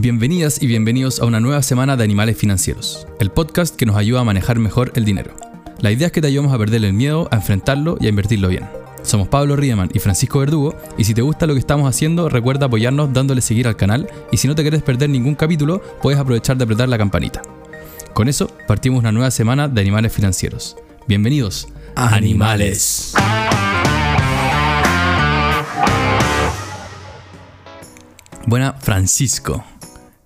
Bienvenidas y bienvenidos a una nueva semana de Animales Financieros, el podcast que nos ayuda a manejar mejor el dinero. La idea es que te ayudemos a perderle el miedo, a enfrentarlo y a invertirlo bien. Somos Pablo Riemann y Francisco Verdugo, y si te gusta lo que estamos haciendo, recuerda apoyarnos dándole seguir al canal, y si no te quieres perder ningún capítulo, puedes aprovechar de apretar la campanita. Con eso, partimos una nueva semana de Animales Financieros. Bienvenidos a Animales. Buena, Francisco.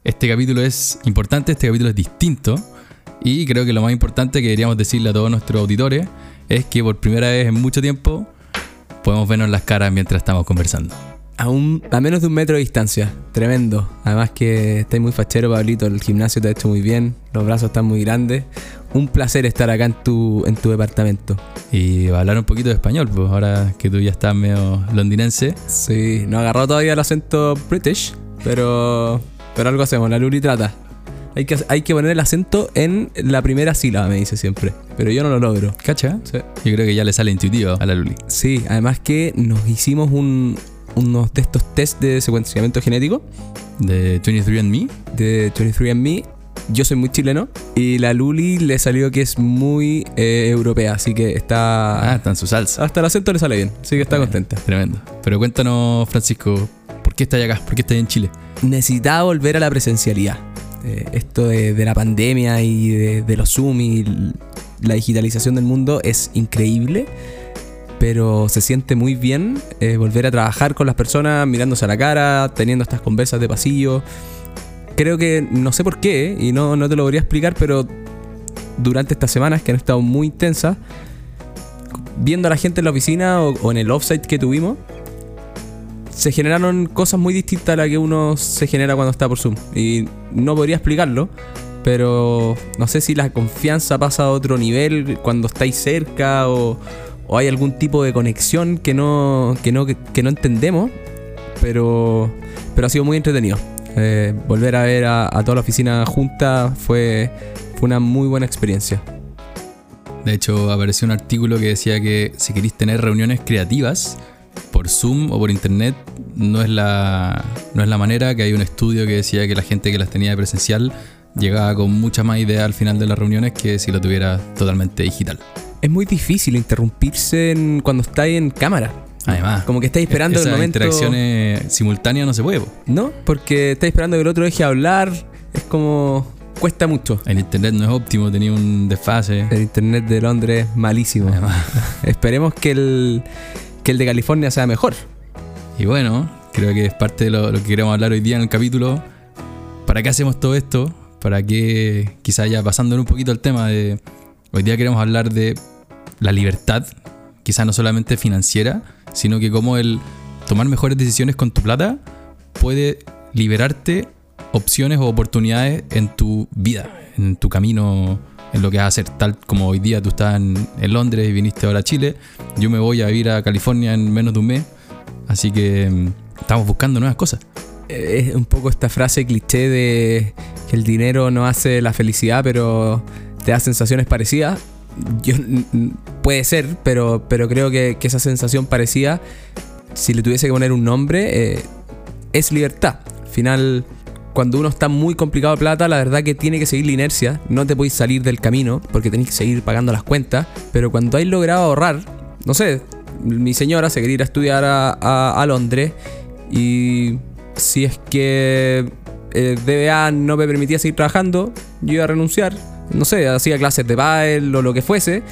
Este capítulo es importante, este capítulo es distinto. Y creo que lo más importante que deberíamos decirle a todos nuestros auditores es que por primera vez en mucho tiempo podemos vernos las caras mientras estamos conversando. A, un, a menos de un metro de distancia. Tremendo. Además que estáis muy fachero, Pablito. El gimnasio te ha hecho muy bien. Los brazos están muy grandes. Un placer estar acá en tu, en tu departamento. Y hablar un poquito de español, pues ahora que tú ya estás medio londinense. Sí, no ha agarrado todavía el acento british, pero, pero algo hacemos. La Luli trata. Hay que, hay que poner el acento en la primera sílaba, me dice siempre. Pero yo no lo logro. ¿Cacha? Sí. Yo creo que ya le sale intuitivo a la Luli. Sí, además que nos hicimos un, unos de estos test de secuenciamiento genético De 23andMe. de 23andMe. Yo soy muy chileno y la Luli le salió que es muy eh, europea, así que Ah, está... está en su salsa. Hasta el acento le sale bien, así que está Bueno, contenta. Tremendo. Pero cuéntanos, Francisco, ¿por qué estás acá? ¿Por qué estás en Chile? Necesitaba volver a la presencialidad. Eh, esto de, de la pandemia y de, de los Zoom y la digitalización del mundo es increíble, pero se siente muy bien eh, volver a trabajar con las personas, mirándose a la cara, teniendo estas conversas de pasillo. Creo que, no sé por qué, y no, no te lo podría explicar, pero durante estas semanas que han estado muy intensas, viendo a la gente en la oficina o, o en el offsite que tuvimos, se generaron cosas muy distintas a las que uno se genera cuando está por Zoom. Y no podría explicarlo, pero no sé si la confianza pasa a otro nivel cuando estáis cerca o, o hay algún tipo de conexión que no, que no, que no entendemos, pero, pero ha sido muy entretenido. Eh, volver a ver a, toda la oficina junta fue, fue una muy buena experiencia. De hecho, apareció un artículo que decía que si queréis tener reuniones creativas por Zoom o por internet, no es la, no es la manera, que hay un estudio que decía que la gente que las tenía de presencial llegaba con mucha más idea al final de las reuniones que si lo tuviera totalmente digital. Es muy difícil interrumpirse en- cuando estáis en cámara. Además, Como que estáis esperando el esas momento. interacciones simultáneas no se puede. ¿No? Porque estáis esperando que el otro deje hablar. Es como. cuesta mucho. En internet no es óptimo, tenía un desfase. El internet de Londres es malísimo. Además. Esperemos que el, que el de California sea mejor. Y bueno, creo que es parte de lo, que queremos hablar hoy día en el capítulo. ¿Para qué hacemos todo esto? ¿Para qué, quizá ya pasando un poquito al tema de... Hoy día queremos hablar de la libertad, quizá no solamente financiera, sino que cómo el tomar mejores decisiones con tu plata puede liberarte opciones o oportunidades en tu vida, en tu camino, en lo que vas a hacer. Tal como hoy día tú estás en, Londres y viniste ahora a Chile, yo me voy a ir a California en menos de un mes, así que mm, estamos buscando nuevas cosas. Eh, Es un poco esta frase cliché de que el dinero no hace la felicidad, pero te da sensaciones parecidas. Yo, puede ser, pero, pero creo que, que esa sensación parecida, si le tuviese que poner un nombre, eh, es libertad. Al final, cuando uno está muy complicado de plata, la verdad que tiene que seguir la inercia. No te podéis salir del camino porque tenéis que seguir pagando las cuentas. Pero cuando hay logrado ahorrar, no sé, mi señora se quería ir a estudiar a, a- a Londres y si es que el DBA no me permitía seguir trabajando, yo iba a renunciar. No sé, hacía clases de baile o lo que fuese,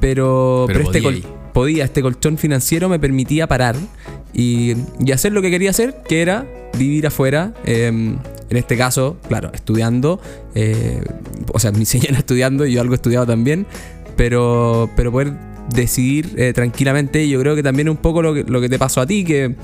pero, Pero este podía col- podía, este colchón financiero me permitía parar y, y hacer lo que quería hacer, que era vivir afuera. eh, en este caso, claro, estudiando, eh, o sea, mi señora estudiando y yo algo he estudiado también, pero, pero poder decidir eh, tranquilamente, yo creo que también es un poco lo que, lo que te pasó a ti, que,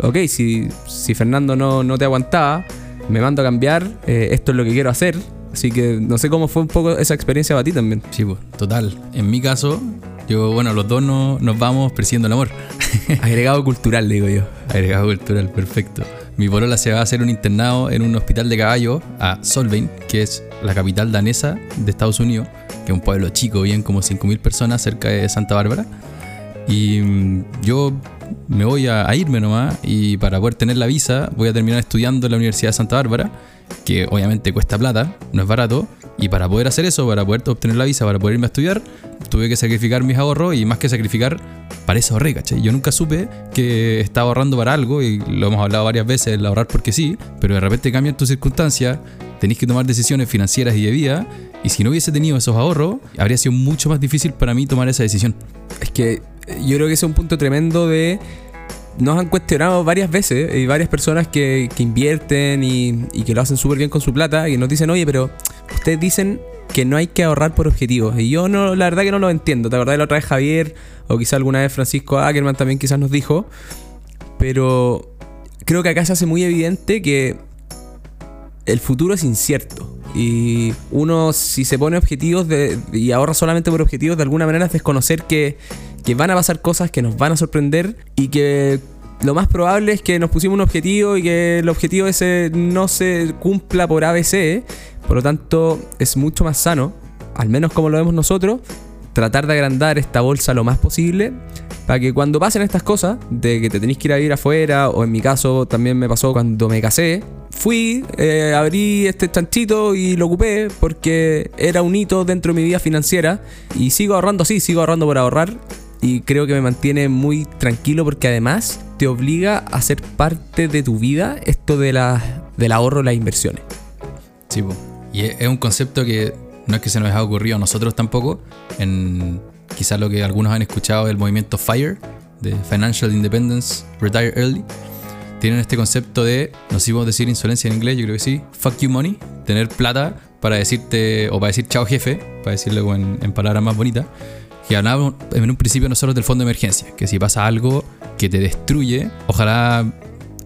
ok, si, si Fernando no, no te aguantaba, me mando a cambiar, eh, esto es lo que quiero hacer, así que no sé cómo fue un poco esa experiencia para ti también. Sí, pues, total. En mi caso, yo, bueno, los dos no- nos vamos persiguiendo el amor. Agregado cultural, digo yo. Agregado cultural, perfecto. Mi polola se va a hacer un internado en un hospital de caballos a Solvang, que es la capital danesa de Estados Unidos, que es un pueblo chico, bien como 5.000 personas cerca de Santa Bárbara. Y mm, yo me voy a, a irme nomás y para poder tener la visa voy a terminar estudiando en la Universidad de Santa Bárbara que obviamente cuesta plata, no es barato, y para poder hacer eso, para poder obtener la visa, para poder irme a estudiar, tuve que sacrificar mis ahorros y más que sacrificar, para eso ahorré, ¿cachai? Yo nunca supe que estaba ahorrando para algo y lo hemos hablado varias veces, el ahorrar porque sí, pero de repente cambian tus circunstancias, tenéis que tomar decisiones financieras y de vida, y si no hubiese tenido esos ahorros, habría sido mucho más difícil para mí tomar esa decisión. Es que eh, yo creo que ese es un punto tremendo de nos han cuestionado varias veces y varias personas que, que invierten y, y que lo hacen súper bien con su plata y nos dicen, oye, pero ustedes dicen que no hay que ahorrar por objetivos. Y yo no, la verdad que no lo entiendo. La verdad la otra vez Javier, o quizá alguna vez Francisco Ackerman también quizás nos dijo. Pero creo que acá se hace muy evidente que el futuro es incierto. Y uno, si se pone objetivos y ahorra solamente por objetivos, de alguna manera es desconocer que, que van a pasar cosas que nos van a sorprender y que lo más probable es que nos pusimos un objetivo y que el objetivo ese no se cumpla por ABC. Por lo tanto, es mucho más sano, al menos como lo vemos nosotros, tratar de agrandar esta bolsa lo más posible para que cuando pasen estas cosas, de que te tenéis que ir a vivir afuera, o en mi caso también me pasó cuando me casé, fui, eh, abrí este chanchito y lo ocupé porque era un hito dentro de mi vida financiera y sigo ahorrando así, sigo ahorrando por ahorrar y creo que me mantiene muy tranquilo porque además te obliga a ser parte de tu vida esto de la, del ahorro, las inversiones. Sí, y es un concepto que no es que se nos haya ocurrido a nosotros tampoco. En quizás lo que algunos han escuchado del movimiento FIRE, de Financial Independence, Retire Early. Tienen este concepto de, no sé si podemos decir insolencia en inglés, yo creo que sí, fuck you money, tener plata para decirte, o para decir chao jefe, para decirlo en, en palabras más bonitas, que hablábamos en un principio nosotros del fondo de emergencia, que si pasa algo que te destruye, ojalá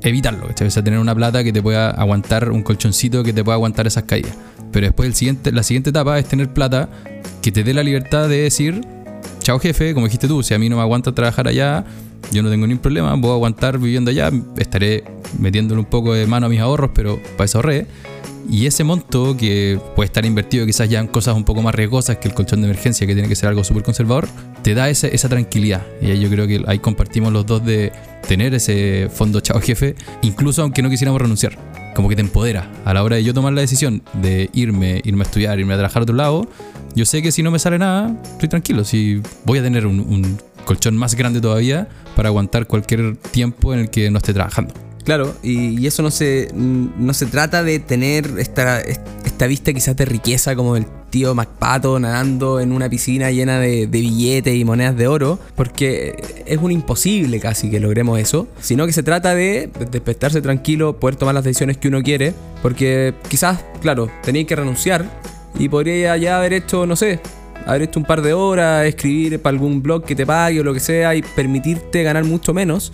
evitarlo, ¿cachai? O sea, tener una plata que te pueda aguantar, un colchoncito que te pueda aguantar esas caídas. Pero después el siguiente, la siguiente etapa es tener plata que te dé la libertad de decir, chao jefe, como dijiste tú, si a mí no me aguanta trabajar allá, yo no tengo ningún problema, a aguantar viviendo allá, estaré metiéndole un poco de mano a mis ahorros, pero para eso ahorré. Y ese monto que puede estar invertido quizás ya en cosas un poco más riesgosas que el colchón de emergencia, que tiene que ser algo súper conservador, te da esa, esa tranquilidad. Y ahí yo creo que ahí compartimos los dos de tener ese fondo chao jefe, incluso aunque no quisiéramos renunciar. Como que te empodera. A la hora de yo tomar la decisión de irme, irme a estudiar, irme a trabajar a otro lado, yo sé que si no me sale nada, estoy tranquilo. Si voy a tener un, un colchón más grande todavía para aguantar cualquier tiempo en el que no esté trabajando. Claro, y, eso no se, no se trata de tener esta, esta vista quizás de riqueza como el tío MacPato nadando en una piscina llena de, de billetes y monedas de oro, porque es un imposible casi que logremos eso, sino que se trata de despertarse tranquilo, poder tomar las decisiones que uno quiere, porque quizás, claro, tenéis que renunciar y podría ya haber hecho, no sé, haber hecho un par de horas, escribir para algún blog que te pague o lo que sea y permitirte ganar mucho menos,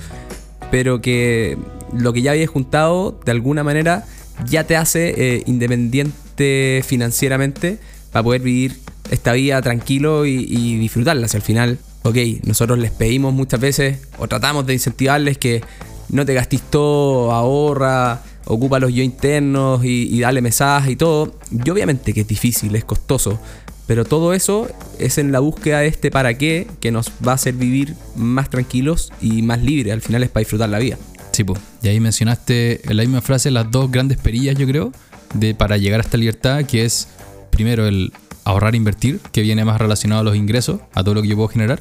pero que lo que ya habías juntado de alguna manera ya te hace eh, independiente financieramente para poder vivir esta vida tranquilo y, disfrutarla. Si al final, ok, nosotros les pedimos muchas veces o tratamos de incentivarles que no te gastes todo, ahorra, ocupa los yo internos y, y dale mensajes y todo. Y obviamente que es difícil, es costoso. Pero todo eso es en la búsqueda de este para qué que nos va a hacer vivir más tranquilos y más libres. Al final es para disfrutar la vida. Sí, po. y ahí mencionaste en la misma frase las dos grandes perillas, yo creo, de para llegar a esta libertad, que es primero el ahorrar e invertir, que viene más relacionado a los ingresos, a todo lo que yo puedo generar,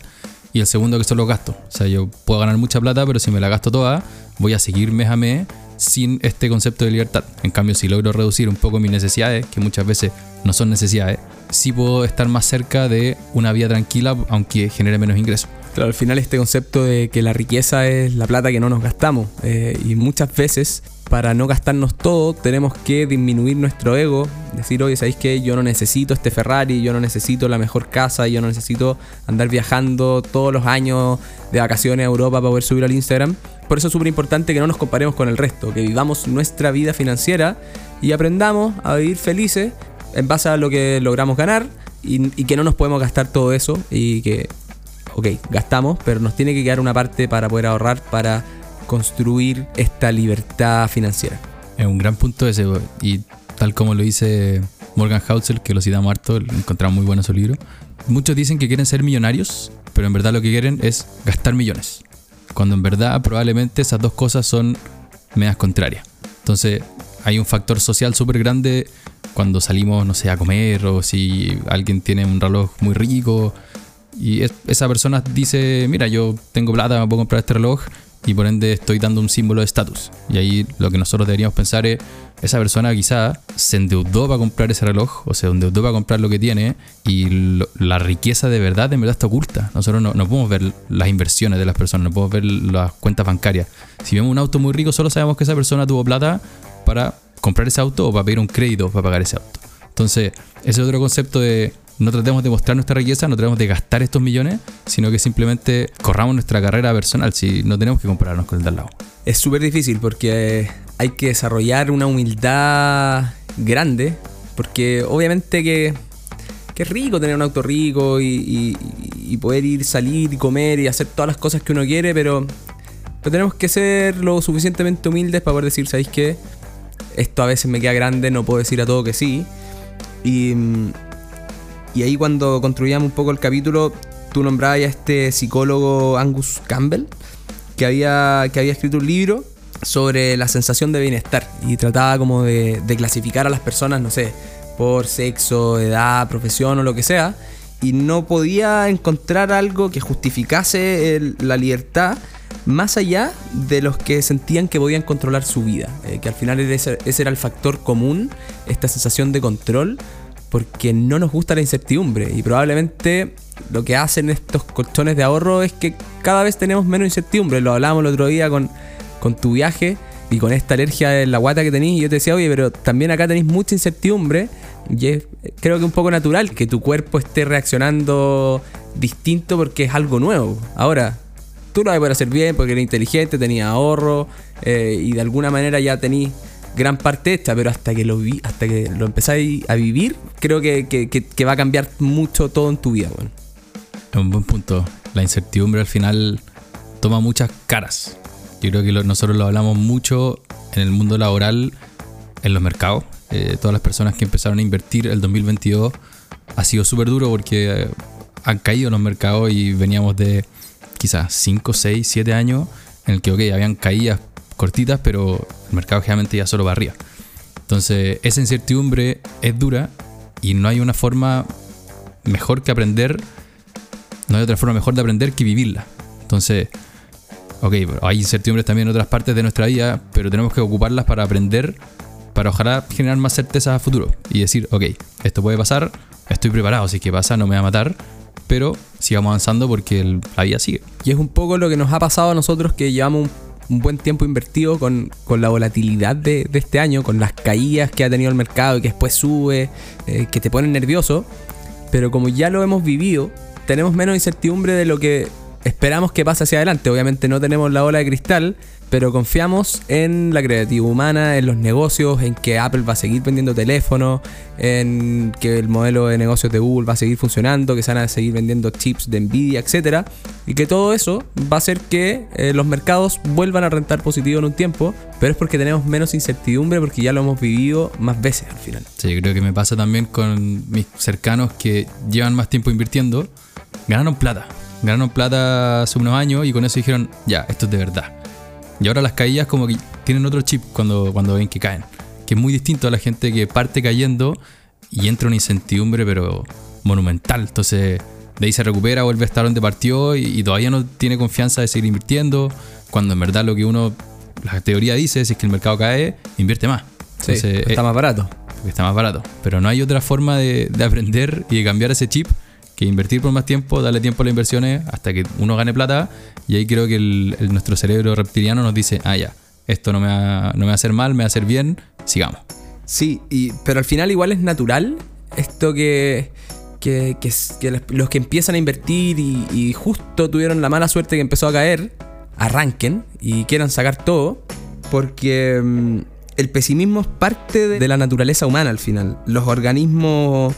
y el segundo que son los gastos. O sea, yo puedo ganar mucha plata, pero si me la gasto toda, voy a seguir mes a mes sin este concepto de libertad. En cambio, si logro reducir un poco mis necesidades, que muchas veces no son necesidades, sí puedo estar más cerca de una vida tranquila, aunque genere menos ingresos. Claro, al final este concepto de que la riqueza es la plata que no nos gastamos. eh, y muchas veces, para no gastarnos todo, tenemos que disminuir nuestro ego. Decir, oye, ¿sabéis qué? Yo no necesito este Ferrari, yo no necesito la mejor casa, yo no necesito andar viajando todos los años de vacaciones a Europa para poder subir al Instagram. Por eso es súper importante que no nos comparemos con el resto, que vivamos nuestra vida financiera y aprendamos a vivir felices en base a lo que logramos ganar y, que no nos podemos gastar todo eso y que ok, gastamos, pero nos tiene que quedar una parte para poder ahorrar, para construir esta libertad financiera. Es un gran punto ese, y tal como lo dice Morgan Housel, que lo citamos harto, encontramos muy bueno su libro. Muchos dicen que quieren ser millonarios, pero en verdad lo que quieren es gastar millones. Cuando en verdad probablemente esas dos cosas son medias contrarias. Entonces, hay un factor social súper grande cuando salimos, no sé, a comer o si alguien tiene un reloj muy rico y esa persona dice, mira, yo tengo plata, me puedo comprar este reloj y por ende estoy dando un símbolo de estatus. Y ahí lo que nosotros deberíamos pensar es, esa persona quizá se endeudó para comprar ese reloj o se endeudó para comprar lo que tiene y la riqueza de verdad en verdad está oculta. Nosotros no, no, podemos ver las inversiones de las personas, no podemos ver las cuentas bancarias. Si vemos un auto muy rico, solo sabemos que esa persona tuvo plata para comprar ese auto o para pedir un crédito para pagar ese auto. Entonces, ese es otro concepto de no tratemos de mostrar nuestra riqueza, no tratemos de gastar estos millones, sino que simplemente corramos nuestra carrera personal, si no tenemos que compararnos con el de al lado. Es súper difícil porque hay que desarrollar una humildad grande, porque obviamente que, es rico tener un auto rico y, poder ir, salir y comer y hacer todas las cosas que uno quiere, pero, pero tenemos que ser lo suficientemente humildes para poder decir, ¿sabéis qué? Esto a veces me queda grande, no puedo decir a todo que sí. Y, ahí cuando construíamos un poco el capítulo, tú nombrabas a este psicólogo Angus Campbell, que había, que había escrito un libro sobre la sensación de bienestar y trataba como de, clasificar a las personas, no sé, por sexo, edad, profesión o lo que sea, y no podía encontrar algo que justificase la libertad más allá de los que sentían que podían controlar su vida, eh, que al final ese, ese, era el factor común, esta sensación de control, porque no nos gusta la incertidumbre y probablemente lo que hacen estos colchones de ahorro es que cada vez tenemos menos incertidumbre. Lo hablábamos el otro día con, con tu viaje y con esta alergia en la guata que tenéis. Yo te decía, oye, pero también acá tenéis mucha incertidumbre y es creo que un poco natural que tu cuerpo esté reaccionando distinto porque es algo nuevo. Ahora, tú lo vas a poder hacer bien porque eres inteligente, tenías ahorro eh, y de alguna manera ya tenéis gran parte esta, pero hasta que lo vi, hasta que lo empezáis a vivir, creo que, va a cambiar mucho todo en tu vida, bueno. Es un buen punto. La incertidumbre al final toma muchas caras. Yo creo que nosotros lo hablamos mucho en el mundo laboral, en los mercados. Eh, todas las personas que empezaron a invertir el 2022 ha sido súper duro porque eh, han caído los mercados y veníamos de quizás 5, 6, 7 años en el que, ok, habían caídas cortitas, pero el mercado generalmente ya solo va arriba. Entonces, esa incertidumbre es dura y no hay una forma mejor que aprender, no hay otra forma mejor de aprender que vivirla. Entonces, ok, hay incertidumbres también en otras partes de nuestra vida, pero tenemos que ocuparlas para aprender, para ojalá generar más certeza a futuro y decir, ok, esto puede pasar, estoy preparado, si es que pasa, no me va a matar, pero sigamos avanzando porque la vida sigue. Y es un poco lo que nos ha pasado a nosotros que llevamos un buen tiempo invertido con, la volatilidad de, este año, con las caídas que ha tenido el mercado y que después sube, eh, que te ponen nervioso. Pero como ya lo hemos vivido, tenemos menos incertidumbre de lo que esperamos que pase hacia adelante. Obviamente no tenemos la ola de cristal, pero confiamos en la creatividad humana, en los negocios, en que Apple va a seguir vendiendo teléfonos, en que el modelo de negocios de Google va a seguir funcionando, que se van a seguir vendiendo chips de Nvidia, etc. Y que todo eso va a hacer que eh, los mercados vuelvan a rentar positivo en un tiempo, pero es porque tenemos menos incertidumbre, porque ya lo hemos vivido más veces al final. Sí, creo que me pasa también con mis cercanos que llevan más tiempo invirtiendo, ganaron plata. Ganaron plata hace unos años y con eso dijeron, ya, esto es de verdad y ahora las caídas como que tienen otro chip cuando, cuando ven que caen. Que es muy distinto a la gente que parte cayendo y entra una incertidumbre pero monumental. Entonces de ahí se recupera, vuelve a estar donde partió y, todavía no tiene confianza de seguir invirtiendo. Cuando en verdad lo que uno, la teoría dice es que el mercado cae, invierte más. está eh, más barato. está más barato. Pero no hay otra forma de, de aprender y de cambiar ese chip que invertir por más tiempo, darle tiempo a las inversiones hasta que uno gane plata. Y ahí creo que nuestro cerebro reptiliano nos dice, ah, ya, esto no me, va, a hacer mal, me va a hacer bien, sigamos. Sí, y, pero al final igual es natural esto que, que, los que empiezan a invertir y, justo tuvieron la mala suerte que empezó a caer, arranquen y quieran sacar todo, porque mm, el pesimismo es parte de la naturaleza humana al final. Los organismos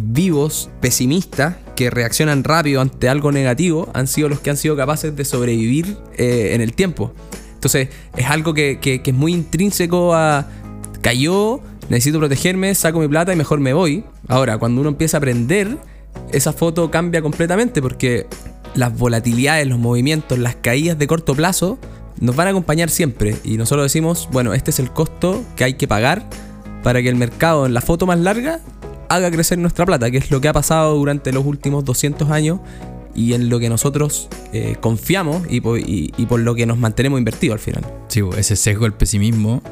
vivos, pesimistas, que reaccionan rápido ante algo negativo, han sido los que han sido capaces de sobrevivir eh, en el tiempo. Entonces, es algo que, es muy intrínseco a. Cayó, necesito protegerme, saco mi plata y mejor me voy. Ahora, cuando uno empieza a aprender, esa foto cambia completamente porque las volatilidades, los movimientos, las caídas de corto plazo nos van a acompañar siempre. Y nosotros decimos, bueno, este es el costo que hay que pagar para que el mercado en la foto más larga haga crecer nuestra plata, que es lo que ha pasado durante los últimos 200 años y en lo que nosotros eh, confiamos y por, lo que nos mantenemos invertidos al final. Sí, ese sesgo del pesimismo,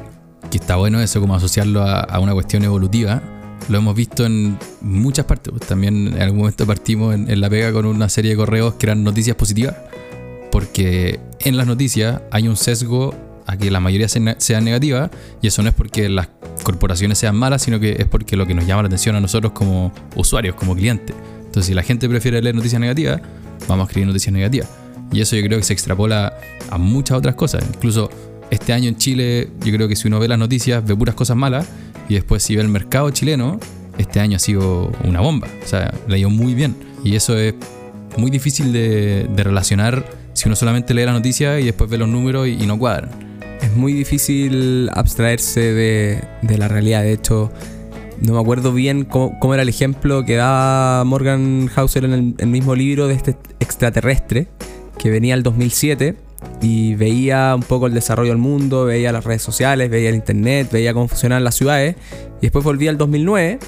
que está bueno eso, como asociarlo a, una cuestión evolutiva, lo hemos visto en muchas partes. También en algún momento partimos en, la pega con una serie de correos que eran noticias positivas, porque en las noticias hay un sesgo a que la mayoría sean negativas y eso no es porque las corporaciones sean malas, sino que es porque lo que nos llama la atención a nosotros como usuarios, como clientes. Entonces, si la gente prefiere leer noticias negativas, vamos a escribir noticias negativas. Y eso yo creo que se extrapola a muchas otras cosas. Incluso este año en Chile, yo creo que si uno ve las noticias, ve puras cosas malas. Y después si ve el mercado chileno, este año ha sido una bomba. O sea, le ido muy bien. Y eso es muy difícil de, relacionar si uno solamente lee las noticias y después ve los números y, no cuadran. Muy difícil abstraerse de, de la realidad. De hecho, no me acuerdo bien cómo, era el ejemplo que daba Morgan Hauser en el, mismo libro de este extraterrestre que venía el 2007 y veía un poco el desarrollo del mundo, veía las redes sociales, veía el internet, veía cómo funcionaban las ciudades y después volvía al 2009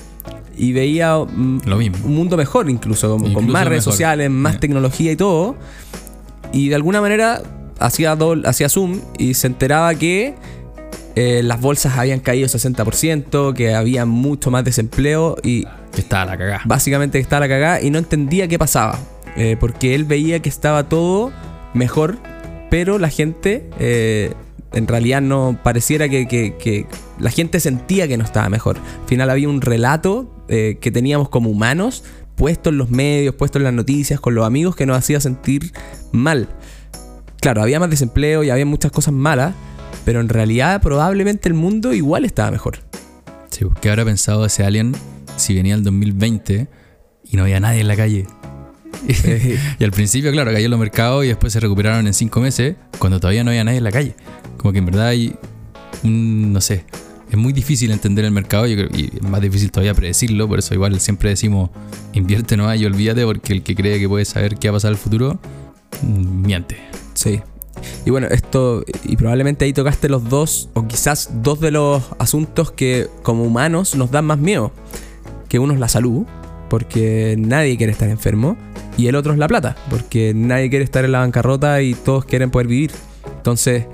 y veía mm, un mundo mejor incluso, con más redes sociales, más tecnología y todo. Y de alguna manera hacía, hacía zoom y se enteraba que eh, las bolsas habían caído 60%, que había mucho más desempleo y... Que estaba la cagada. Básicamente que estaba la cagada y no entendía qué pasaba. Eh, porque él veía que estaba todo mejor, pero la gente eh, en realidad no pareciera que, la gente sentía que no estaba mejor. Al final había un relato que teníamos como humanos puesto en los medios, puesto en las noticias, con los amigos que nos hacía sentir mal. Claro, había más desempleo y había muchas cosas malas, pero en realidad probablemente el mundo igual estaba mejor. Sí, pues, ¿qué habrá pensado ese alien si venía el 2020 y no había nadie en la calle? y al principio, claro, cayó en los mercados y después se recuperaron en cinco meses cuando todavía no había nadie en la calle. Como que en verdad hay un, no sé, es muy difícil entender el mercado y, es más difícil todavía predecirlo, por eso igual siempre decimos invierte no y olvídate porque el que cree que puede saber qué va a pasar en el futuro, mm, miente. Sí, y bueno, esto, y probablemente ahí tocaste los dos, o quizás dos de los asuntos que como humanos nos dan más miedo. Que uno es la salud, porque nadie quiere estar enfermo, y el otro es la plata, porque nadie quiere estar en la bancarrota y todos quieren poder vivir. Entonces,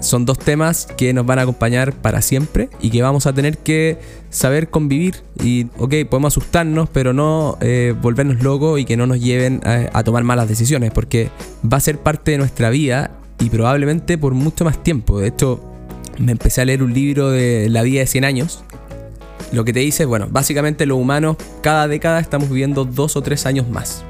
son dos temas que nos van a acompañar para siempre y que vamos a tener que saber convivir. Y, ok, podemos asustarnos, pero no eh, volvernos locos y que no nos lleven a, tomar malas decisiones, porque va a ser parte de nuestra vida y probablemente por mucho más tiempo. De hecho, me empecé a leer un libro de la vida de 100 años. Lo que te dice, bueno, básicamente los humanos cada década estamos viviendo dos o tres años más.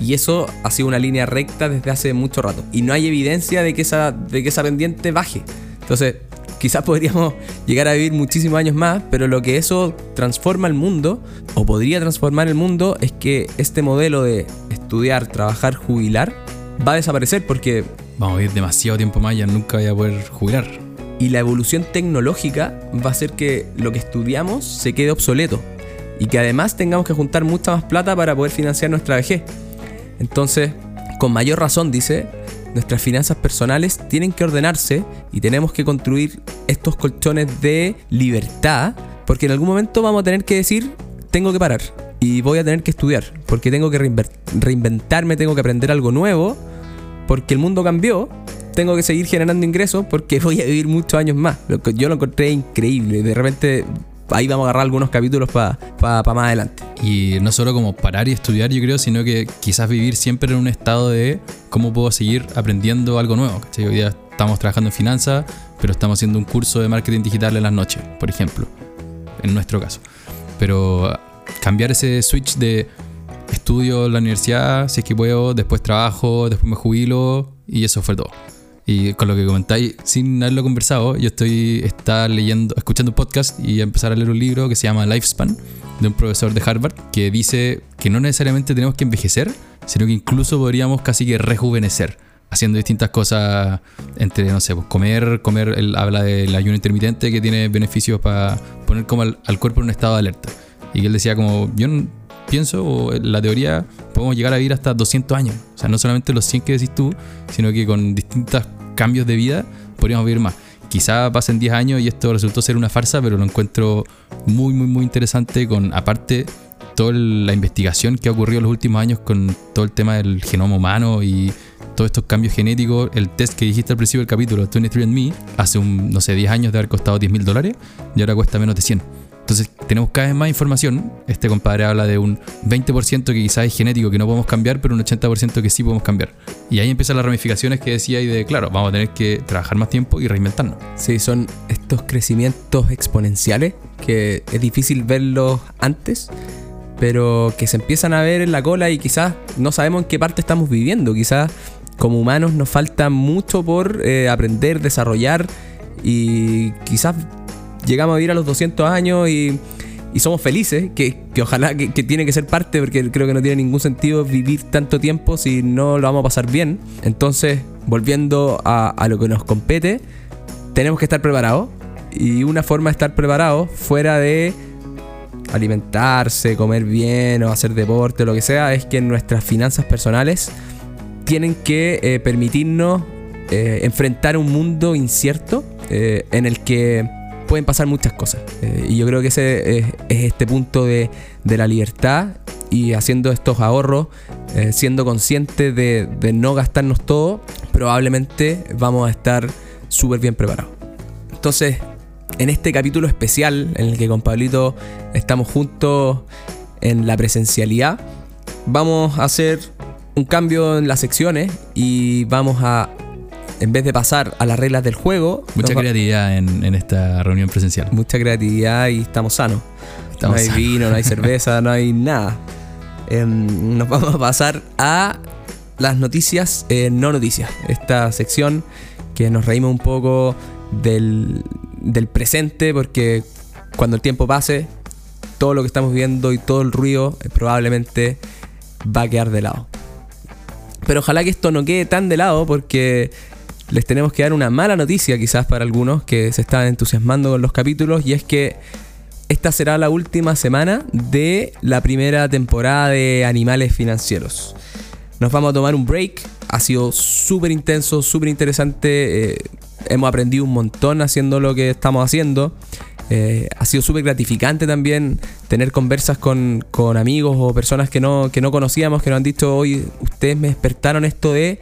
Y eso ha sido una línea recta desde hace mucho rato. Y no hay evidencia de que esa, de que esa pendiente baje. Entonces, quizás podríamos llegar a vivir muchísimos años más, pero lo que eso transforma el mundo, o podría transformar el mundo, es que este modelo de estudiar, trabajar, jubilar, va a desaparecer porque... Vamos a vivir demasiado tiempo más, ya nunca voy a poder jubilar. Y la evolución tecnológica va a hacer que lo que estudiamos se quede obsoleto. Y que además tengamos que juntar mucha más plata para poder financiar nuestra vejez. Entonces, con mayor razón, dice, nuestras finanzas personales tienen que ordenarse y tenemos que construir estos colchones de libertad, porque en algún momento vamos a tener que decir, tengo que parar y voy a tener que estudiar, porque tengo que reinventarme, tengo que aprender algo nuevo, porque el mundo cambió, tengo que seguir generando ingresos porque voy a vivir muchos años más. Yo lo encontré increíble, de repente ahí vamos a agarrar algunos capítulos para más adelante. Y no solo como parar y estudiar, yo creo, sino que quizás vivir siempre en un estado de cómo puedo seguir aprendiendo algo nuevo. Hoy día estamos trabajando en finanzas, pero estamos haciendo un curso de marketing digital en las noches, por ejemplo, en nuestro caso. Pero cambiar ese switch de estudio en la universidad, si es que puedo, después trabajo, después me jubilo y eso fue todo. Y con lo que comentáis, sin haberlo conversado, yo estoy está leyendo, escuchando un podcast y empezar a leer un libro que se llama Lifespan, de un profesor de Harvard, que dice que no necesariamente tenemos que envejecer, sino que incluso podríamos casi que rejuvenecer, haciendo distintas cosas entre, no sé, pues comer, comer, él habla del ayuno intermitente que tiene beneficios para poner como al, cuerpo en un estado de alerta. Y él decía como, yo pienso, la teoría, podemos llegar a vivir hasta 200 años. O sea, no solamente los 100 que decís tú, sino que con distintas cambios de vida, podríamos vivir más. Quizá pasen 10 años y esto resultó ser una farsa, pero lo encuentro muy, muy, muy interesante con, aparte, toda la investigación que ha ocurrido en los últimos años con todo el tema del genoma humano y todos estos cambios genéticos. El test que dijiste al principio del capítulo, 23andMe, hace un, no sé, 10 años de haber costado 10 mil dólares y ahora cuesta menos de 100. Entonces tenemos cada vez más información. Este compadre habla de un 20% que quizás es genético que no podemos cambiar, pero un 80% que sí podemos cambiar. Y ahí empiezan las ramificaciones que decía y de, claro, vamos a tener que trabajar más tiempo y reinventarnos. Sí, son estos crecimientos exponenciales que es difícil verlos antes, pero que se empiezan a ver en la cola y quizás no sabemos en qué parte estamos viviendo. Quizás como humanos nos falta mucho por eh, aprender, desarrollar y quizás llegamos a vivir a los 200 años y, somos felices, que, ojalá que, tiene que ser parte, porque creo que no tiene ningún sentido vivir tanto tiempo si no lo vamos a pasar bien. Entonces, volviendo a, lo que nos compete, tenemos que estar preparados. Y una forma de estar preparados, fuera de alimentarse, comer bien o hacer deporte, lo que sea, es que nuestras finanzas personales tienen que eh, permitirnos eh, enfrentar un mundo incierto eh, en el que pueden pasar muchas cosas. Eh, y yo creo que ese es, este punto de, la libertad y haciendo estos ahorros, eh, siendo conscientes de, no gastarnos todo, probablemente vamos a estar súper bien preparados. Entonces, en este capítulo especial en el que con Pablito estamos juntos en la presencialidad, vamos a hacer un cambio en las secciones y vamos a en vez de pasar a las reglas del juego. Mucha creatividad en, esta reunión presencial. Mucha creatividad y estamos sanos. no hay vino, no hay cerveza, no hay nada. Em, nos vamos a pasar a las noticias eh, no noticias. Esta sección que nos reímos un poco del, del presente porque cuando el tiempo pase, todo lo que estamos viendo y todo el ruido eh, probablemente va a quedar de lado. Pero ojalá que esto no quede tan de lado porque les tenemos que dar una mala noticia quizás para algunos que se están entusiasmando con los capítulos y es que esta será la última semana de la primera temporada de Animales Financieros. Nos vamos a tomar un break, ha sido súper intenso, súper interesante, eh, hemos aprendido un montón haciendo lo que estamos haciendo. Eh, ha sido súper gratificante también tener conversas con, con, amigos o personas que no, que no conocíamos, que nos han dicho, hoy ustedes me despertaron esto de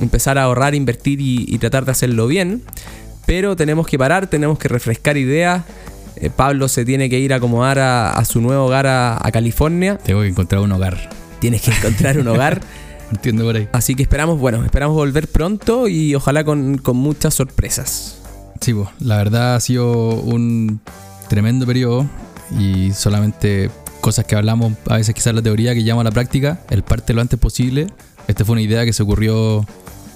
empezar a ahorrar, invertir y, tratar de hacerlo bien. Pero tenemos que parar, tenemos que refrescar ideas. Eh, Pablo se tiene que ir a acomodar a, su nuevo hogar a, California. Tengo que encontrar un hogar. Tienes que encontrar un hogar. Entiendo por ahí. Así que esperamos, bueno, esperamos volver pronto y ojalá con, muchas sorpresas. Sí, pues, la verdad ha sido un tremendo periodo y solamente cosas que hablamos, a veces quizás la teoría que llama a la práctica, el parte lo antes posible. Esta fue una idea que se ocurrió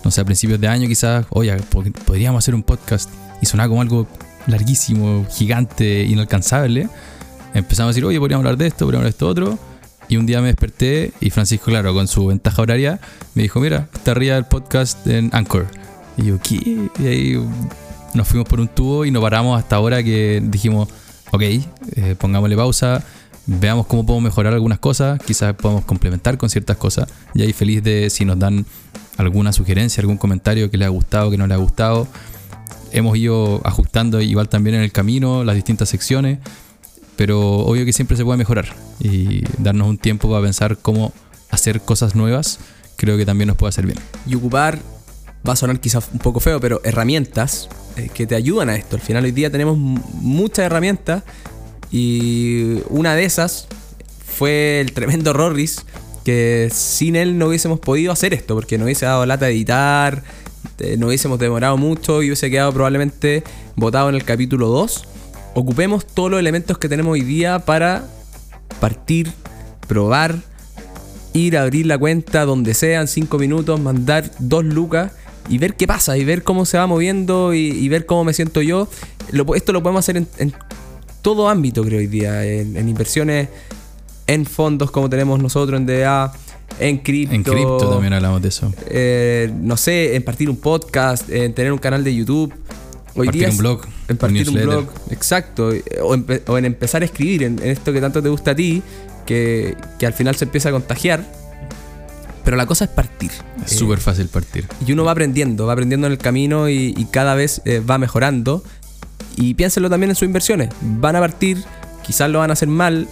no sé, a principios de año quizás, oye, podríamos hacer un podcast y sonaba como algo larguísimo, gigante, inalcanzable. Empezamos a decir, oye, podríamos hablar de esto, podríamos hablar de esto otro. Y un día me desperté y Francisco, claro, con su ventaja horaria, me dijo, mira, está el podcast en Anchor. Y yo, ¿qué? Y ahí nos fuimos por un tubo y nos paramos hasta ahora que dijimos, ok, eh, pongámosle pausa, veamos cómo podemos mejorar algunas cosas, quizás podemos complementar con ciertas cosas. Y ahí feliz de si nos dan alguna sugerencia, algún comentario que le ha gustado, que no le ha gustado. Hemos ido ajustando igual también en el camino las distintas secciones, pero obvio que siempre se puede mejorar y darnos un tiempo para pensar cómo hacer cosas nuevas, creo que también nos puede hacer bien. Y ocupar, va a sonar quizás un poco feo, pero herramientas eh, que te ayudan a esto. Al final hoy día tenemos muchas herramientas y una de esas fue el tremendo Rorris que sin él no hubiésemos podido hacer esto, porque no hubiese dado lata de editar, eh, no hubiésemos demorado mucho y hubiese quedado probablemente votado en el capítulo 2. Ocupemos todos los elementos que tenemos hoy día para partir, probar, ir a abrir la cuenta donde sean, 5 minutos, mandar dos lucas y ver qué pasa y ver cómo se va moviendo y, ver cómo me siento yo. esto lo podemos hacer en, todo ámbito, creo, hoy día, en inversiones en fondos como tenemos nosotros en DA, en cripto. En cripto también hablamos de eso. Eh, no sé, en partir un podcast, en tener un canal de YouTube. Hoy partir un blog. En partir un, blog. Exacto. O en, empezar a escribir en, esto que tanto te gusta a ti, que, que al final se empieza a contagiar. Pero la cosa es partir. Es Eh, súper fácil partir. y uno va aprendiendo, va aprendiendo en el camino y, y cada vez eh, va mejorando. Y piénsenlo también en sus inversiones. Van a partir, quizás lo van a hacer mal,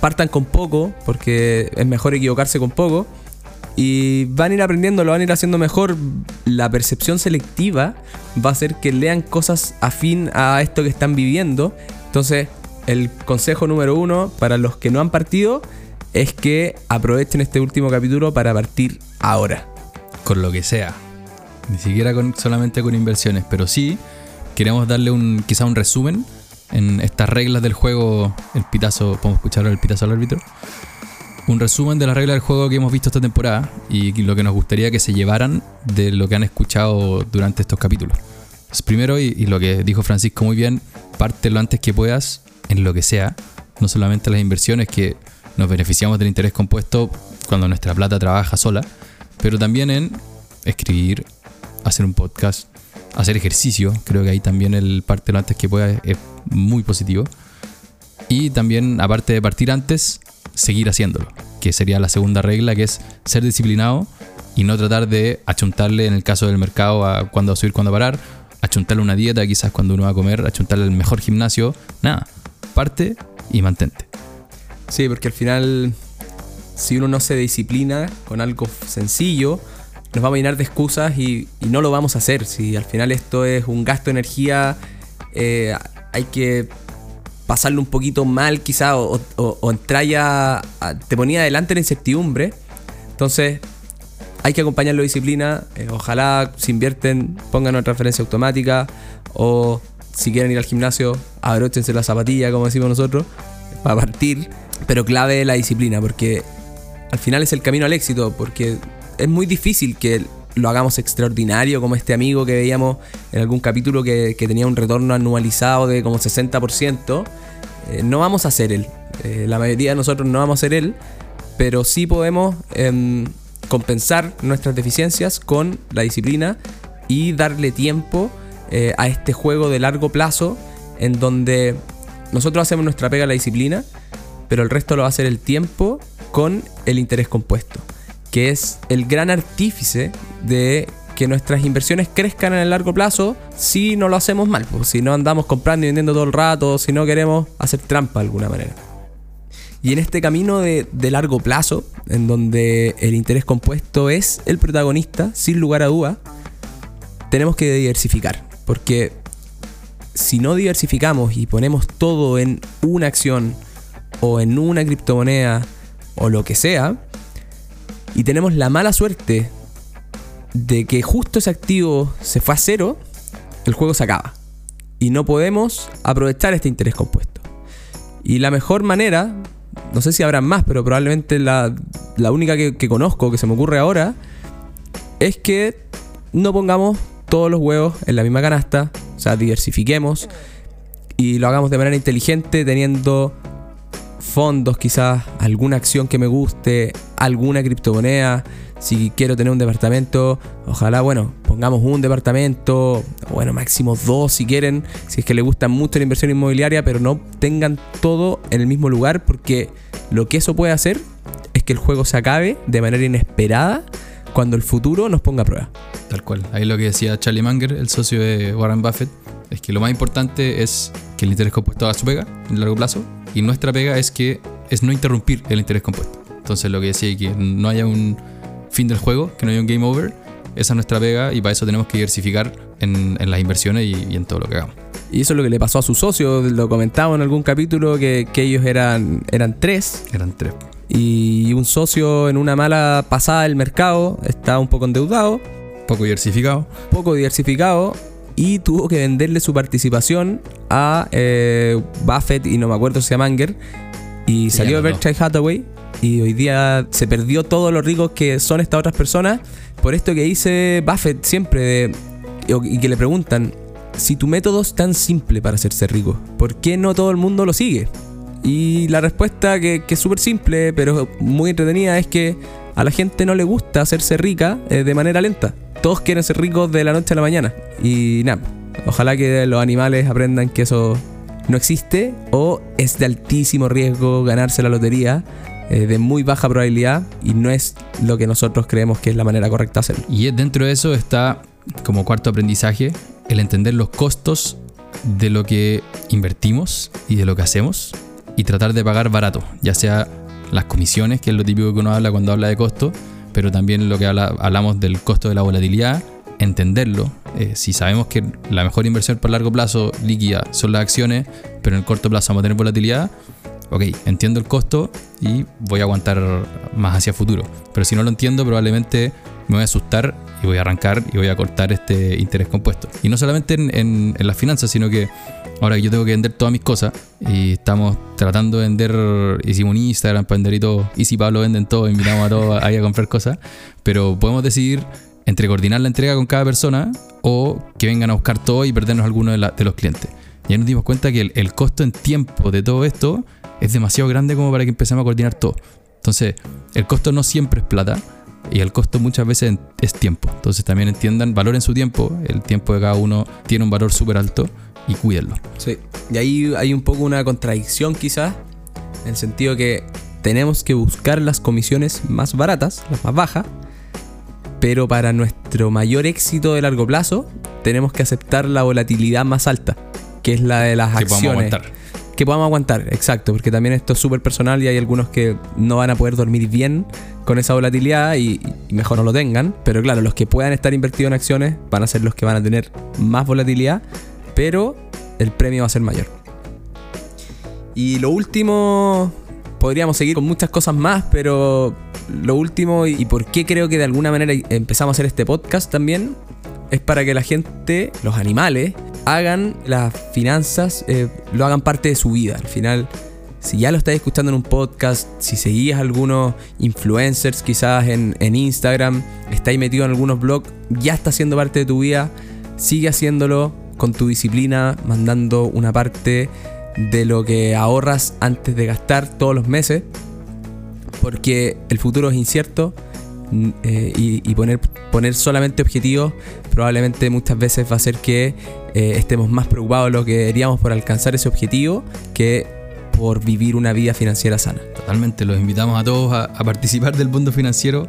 partan con poco, porque es mejor equivocarse con poco. Y van a ir aprendiendo, lo van a ir haciendo mejor. La percepción selectiva va a hacer que lean cosas afín a esto que están viviendo. Entonces, el consejo número uno para los que no han partido es que aprovechen este último capítulo para partir ahora. Con lo que sea. Ni siquiera solamente con inversiones. Pero sí queremos darle un quizá un resumen en estas reglas del juego. El pitazo, podemos escuchar el pitazo al árbitro. Un resumen de las reglas del juego que hemos visto esta temporada y lo que nos gustaría que se llevaran de lo que han escuchado durante estos capítulos. Pues primero, y, y lo que dijo Francisco muy bien, parte lo antes que puedas en lo que sea, no solamente las inversiones que nos beneficiamos del interés compuesto cuando nuestra plata trabaja sola, pero también en escribir, hacer un podcast, hacer ejercicio. Creo que ahí también el parte lo antes que puedas es muy positivo. Y también, aparte de partir antes, seguir haciéndolo, que sería la segunda regla, que es ser disciplinado y no tratar de achuntarle, en el caso del mercado, a cuándo subir, cuándo parar, achuntarle una dieta, quizás cuando uno va a comer, achuntarle el mejor gimnasio, nada, parte y mantente. Sí, porque al final, si uno no se disciplina con algo sencillo, nos vamos a llenar de excusas y, y no lo vamos a hacer. Si al final esto es un gasto de energía, eh, hay que pasarlo un poquito mal quizá o, o- ya, te ponía adelante la incertidumbre. Entonces, hay que acompañarlo de disciplina. eh, ojalá si invierten, pongan una transferencia automática. O si quieren ir al gimnasio, abróchense la zapatilla, como decimos nosotros, para partir. Pero clave la disciplina, porque al final es el camino al éxito. Porque es muy difícil que lo hagamos extraordinario, como este amigo que veíamos en algún capítulo que, tenía un retorno anualizado de como 60%. Eh, no vamos a ser él. Eh, la mayoría de nosotros no vamos a ser él. Pero sí podemos em, compensar nuestras deficiencias con la disciplina y darle tiempo eh, a este juego de largo plazo en donde nosotros hacemos nuestra pega a la disciplina, pero el resto lo va a hacer el tiempo con el interés compuesto, que es el gran artífice de que nuestras inversiones crezcan en el largo plazo si no lo hacemos mal, pues, si no andamos comprando y vendiendo todo el rato, si no queremos hacer trampa de alguna manera. Y en este camino de, de largo plazo, en donde el interés compuesto es el protagonista, sin lugar a duda, tenemos que diversificar. Porque si no diversificamos y ponemos todo en una acción o en una criptomoneda o lo que sea, y tenemos la mala suerte de que justo ese activo se fue a cero, el juego se acaba. Y no podemos aprovechar este interés compuesto. Y la mejor manera, no sé si habrá más, pero probablemente la, la única que, que conozco que se me ocurre ahora, es que no pongamos todos los huevos en la misma canasta, o sea, diversifiquemos y lo hagamos de manera inteligente teniendo fondos, quizás alguna acción que me guste, alguna criptomoneda. Si quiero tener un departamento, ojalá, bueno, pongamos un departamento, bueno, máximo dos si quieren, si es que les gusta mucho la inversión inmobiliaria, pero no tengan todo en el mismo lugar, porque lo que eso puede hacer es que el juego se acabe de manera inesperada cuando el futuro nos ponga a prueba. Tal cual. Ahí lo que decía Charlie Munger, el socio de Warren Buffett, es que lo más importante es que el interés compuesto haga su pega en largo plazo y nuestra pega es que es no interrumpir el interés compuesto. Entonces lo que decía es que no haya un fin del juego, que no haya un game over, esa es nuestra pega y para eso tenemos que diversificar en, en las inversiones y, y en todo lo que hagamos. Y eso es lo que le pasó a su socio, lo comentaba en algún capítulo, que, que ellos eran, eran tres. Eran tres. Y un socio en una mala pasada del mercado estaba un poco endeudado, Poco diversificado. poco diversificado, y tuvo que venderle su participación a eh, Buffett y no me acuerdo si a Manger. Y Sí, salió Berkshire Hathaway. Y hoy día se perdió todos los ricos que son estas otras personas. Por esto que dice Buffett siempre de- y que le preguntan, si tu método es tan simple para hacerse rico, ¿por qué no todo el mundo lo sigue? Y la respuesta que, que es súper simple, pero muy entretenida, es que a la gente no le gusta hacerse rica eh, de manera lenta. Todos quieren ser ricos de la noche a la mañana. Y nada, ojalá que los animales aprendan que eso no existe o es de altísimo riesgo ganarse la lotería eh, de muy baja probabilidad y no es lo que nosotros creemos que es la manera correcta de hacerlo. Y dentro de eso está como cuarto aprendizaje el entender los costos de lo que invertimos y de lo que hacemos y tratar de pagar barato, ya sea las comisiones, que es lo típico que uno habla cuando habla de costo, pero también lo que hablamos del costo de la volatilidad, entenderlo. Eh, si sabemos que la mejor inversión por largo plazo líquida son las acciones, pero en el corto plazo vamos a tener volatilidad, ok, entiendo el costo y voy a aguantar más hacia futuro. Pero si no lo entiendo, probablemente me voy a asustar y voy a arrancar y voy a cortar este interés compuesto. Y no solamente en, las finanzas, sino que ahora yo tengo que vender todas mis cosas y estamos tratando de vender, hicimos un Instagram para vender y todo, y si Pablo venden todo, invitamos a todos a ir a comprar cosas, pero podemos decidir entre coordinar la entrega con cada persona o que vengan a buscar todo y perdernos alguno de, los clientes. Ya nos dimos cuenta que el costo en tiempo de todo esto es demasiado grande como para que empecemos a coordinar todo. Entonces, el costo no siempre es plata y el costo muchas veces es tiempo. Entonces, también entiendan, valoren su tiempo. El tiempo de cada uno tiene un valor súper alto y cuídenlo. Sí, y ahí hay un poco una contradicción quizás, en el sentido que tenemos que buscar las comisiones más baratas, las más bajas, pero para nuestro mayor éxito de largo plazo tenemos que aceptar la volatilidad más alta, que es la de las que acciones que podamos aguantar, exacto, porque también esto es súper personal y hay algunos que no van a poder dormir bien con esa volatilidad y, mejor no lo tengan, pero claro, los que puedan estar invertidos en acciones van a ser los que van a tener más volatilidad, pero el premio va a ser mayor. Y lo último, podríamos seguir con muchas cosas más, pero lo último y por qué creo que de alguna manera empezamos a hacer este podcast también, es para que la gente, los animales, hagan las finanzas, eh, lo hagan parte de su vida. Al final, si ya lo estáis escuchando en un podcast, si seguías algunos influencers quizás en, en Instagram, estáis metido en algunos blogs, ya está siendo parte de tu vida, sigue haciéndolo con tu disciplina, mandando una parte de lo que ahorras antes de gastar todos los meses, porque el futuro es incierto eh, y, poner, poner solamente objetivos probablemente muchas veces va a hacer que eh, estemos más preocupados lo que queríamos por alcanzar ese objetivo que por vivir una vida financiera sana. Totalmente, los invitamos a todos a, participar del mundo financiero.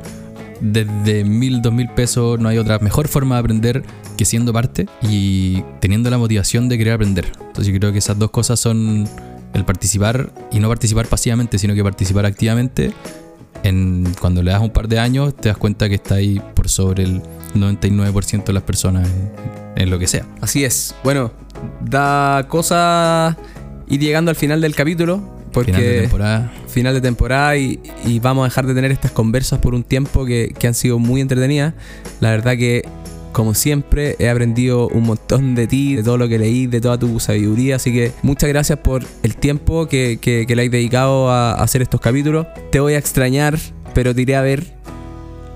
Desde mil, dos mil pesos no hay otra mejor forma de aprender que siendo parte y teniendo la motivación de querer aprender. Entonces yo creo que esas dos cosas son el participar y no participar pasivamente, sino que participar activamente cuando le das un par de años te das cuenta que está ahí por sobre el 99% de las personas en, lo que sea. Así es. Bueno, da cosa ir llegando al final del capítulo. Porque final de temporada. Final de temporada y, vamos a dejar de tener estas conversas por un tiempo que, que han sido muy entretenidas. La verdad que como siempre, he aprendido un montón de ti, de todo lo que leí, de toda tu sabiduría. Así que muchas gracias por el tiempo que, que, le has dedicado a, hacer estos capítulos. Te voy a extrañar, pero te iré a ver.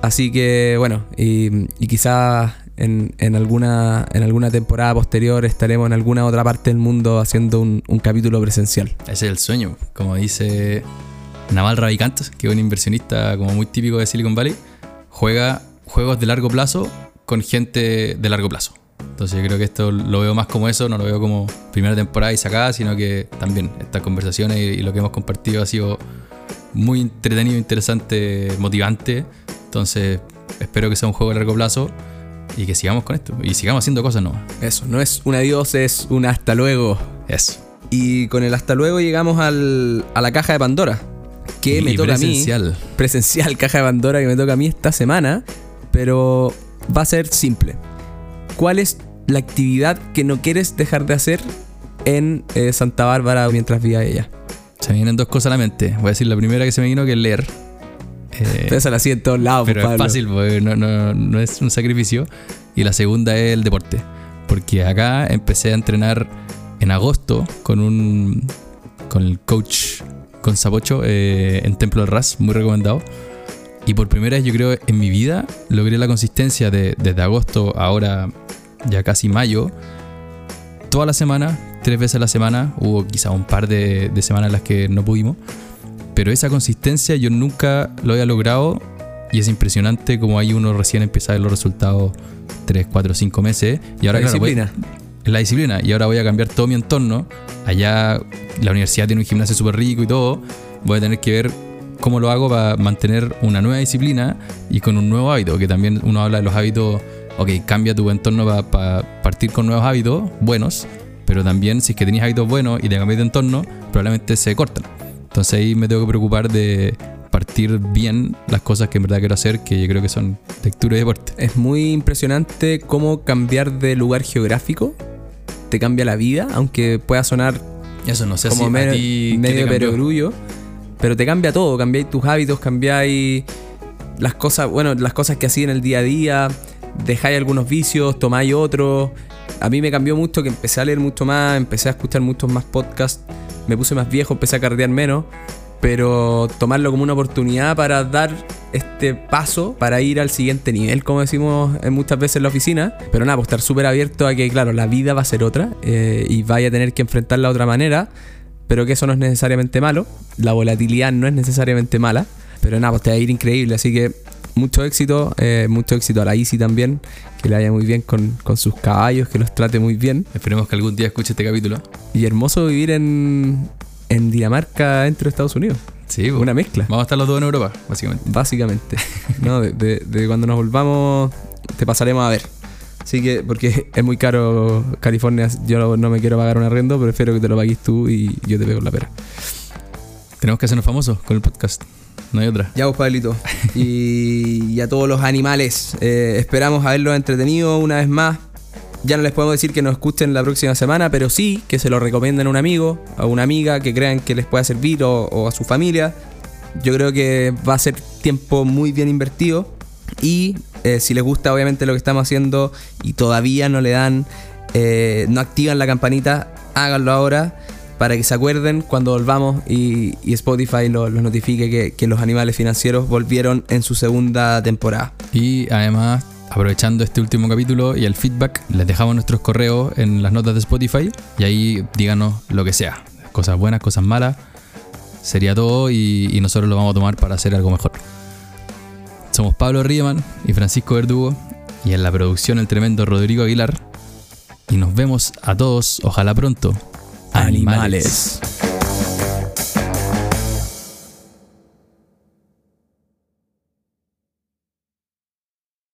Así que bueno, y, quizás en, alguna, en alguna temporada posterior estaremos en alguna otra parte del mundo haciendo un, capítulo presencial. Ese es el sueño, como dice Naval Ravikant, que es un inversionista como muy típico de Silicon Valley, juega juegos de largo plazo con gente de largo plazo. Entonces yo creo que esto lo veo más como eso, no lo veo como primera temporada y sacada, sino que también estas conversaciones y, lo que hemos compartido ha sido muy entretenido, interesante, motivante. Entonces espero que sea un juego de largo plazo y que sigamos con esto y sigamos haciendo cosas nuevas. Eso, no es un adiós, es un hasta luego. Eso. Y con el hasta luego llegamos al, a la caja de Pandora. Que me toca a mí. Presencial. Presencial, caja de Pandora que me toca a mí esta semana. Pero va a ser simple. ¿Cuál es la actividad que no quieres dejar de hacer en eh, Santa Bárbara mientras viva ella? Se me vienen dos cosas a la mente. Voy a decir la primera que se me vino que es leer. Eh, Esa la en todos lados. Pero es fácil, porque no, no, es un sacrificio. Y la segunda es el deporte. Porque acá empecé a entrenar en agosto con un con el coach con Zapocho eh, en Templo del Ras, muy recomendado. Y por primera vez yo creo en mi vida logré la consistencia de, desde agosto ahora ya casi mayo. Toda la semana, tres veces a la semana. Hubo quizá un par de, semanas en las que no pudimos. Pero esa consistencia yo nunca lo había logrado. Y es impresionante como ahí uno recién empieza a ver los resultados 3, 4, 5 meses. Y ahora, la disciplina. la disciplina. Y ahora voy a cambiar todo mi entorno. Allá la universidad tiene un gimnasio súper rico y todo. Voy a tener que ver cómo lo hago para mantener una nueva disciplina y con un nuevo hábito, que también uno habla de los hábitos, ok, cambia tu entorno para partir con nuevos hábitos buenos, pero también si es que tenías hábitos buenos y te cambias de entorno, probablemente se cortan. Entonces ahí me tengo que preocupar de partir bien las cosas que en verdad quiero hacer, que yo creo que son lectura y deporte. Es muy impresionante cómo cambiar de lugar geográfico te cambia la vida, aunque pueda sonar Eso no sé como si medio, a ti, ¿qué medio perogrullo, pero te cambia todo, cambiáis tus hábitos, cambiáis las cosas, bueno, las cosas que hacía en el día a día, dejáis algunos vicios, tomáis otros. A mí me cambió mucho que empecé a leer mucho más, empecé a escuchar muchos más podcasts, me puse más viejo, empecé a cardear menos, pero tomarlo como una oportunidad para dar este paso para ir al siguiente nivel, como decimos muchas veces en la oficina. Pero nada, pues estar súper abierto a que, claro, la vida va a ser otra eh, y vaya a tener que enfrentarla de otra manera, pero que eso no es necesariamente malo. La volatilidad no es necesariamente mala, pero nada, pues te va a ir increíble. Así que mucho éxito, eh, mucho éxito a la Easy también, que le vaya muy bien con, con sus caballos, que los trate muy bien. Esperemos que algún día escuche este capítulo. Y hermoso vivir en, en Dinamarca dentro de Estados Unidos. Sí, po. Una mezcla. Vamos a estar los dos en Europa, básicamente. Básicamente. ¿no? De, de- de cuando nos volvamos, te pasaremos a ver. Así que, porque es muy caro California, yo no me quiero pagar un arriendo, prefiero que te lo pagues tú y yo te pego la pera. Tenemos que hacernos famosos con el podcast. No hay otra. Ya vos, Pablito. Y, y a todos los animales, eh, esperamos haberlos entretenido una vez más. Ya no les podemos decir que nos escuchen la próxima semana, pero sí que se lo recomienden a un amigo, a una amiga que crean que les pueda servir o, o a su familia. Yo creo que va a ser tiempo muy bien invertido. Y eh, si les gusta obviamente lo que estamos haciendo y todavía no le dan, eh, no activan la campanita, háganlo ahora para que se acuerden cuando volvamos y, Spotify lo- los notifique que, que los animales financieros volvieron en su segunda temporada. Y además, aprovechando este último capítulo y el feedback, les dejamos nuestros correos en las notas de Spotify y ahí díganos lo que sea. Cosas buenas, cosas malas. Sería todo y, y nosotros lo vamos a tomar para hacer algo mejor. Somos Pablo Riemann y Francisco Verdugo y en la producción el tremendo Rodrigo Aguilar. Y nos vemos a todos, ojalá pronto. Animales.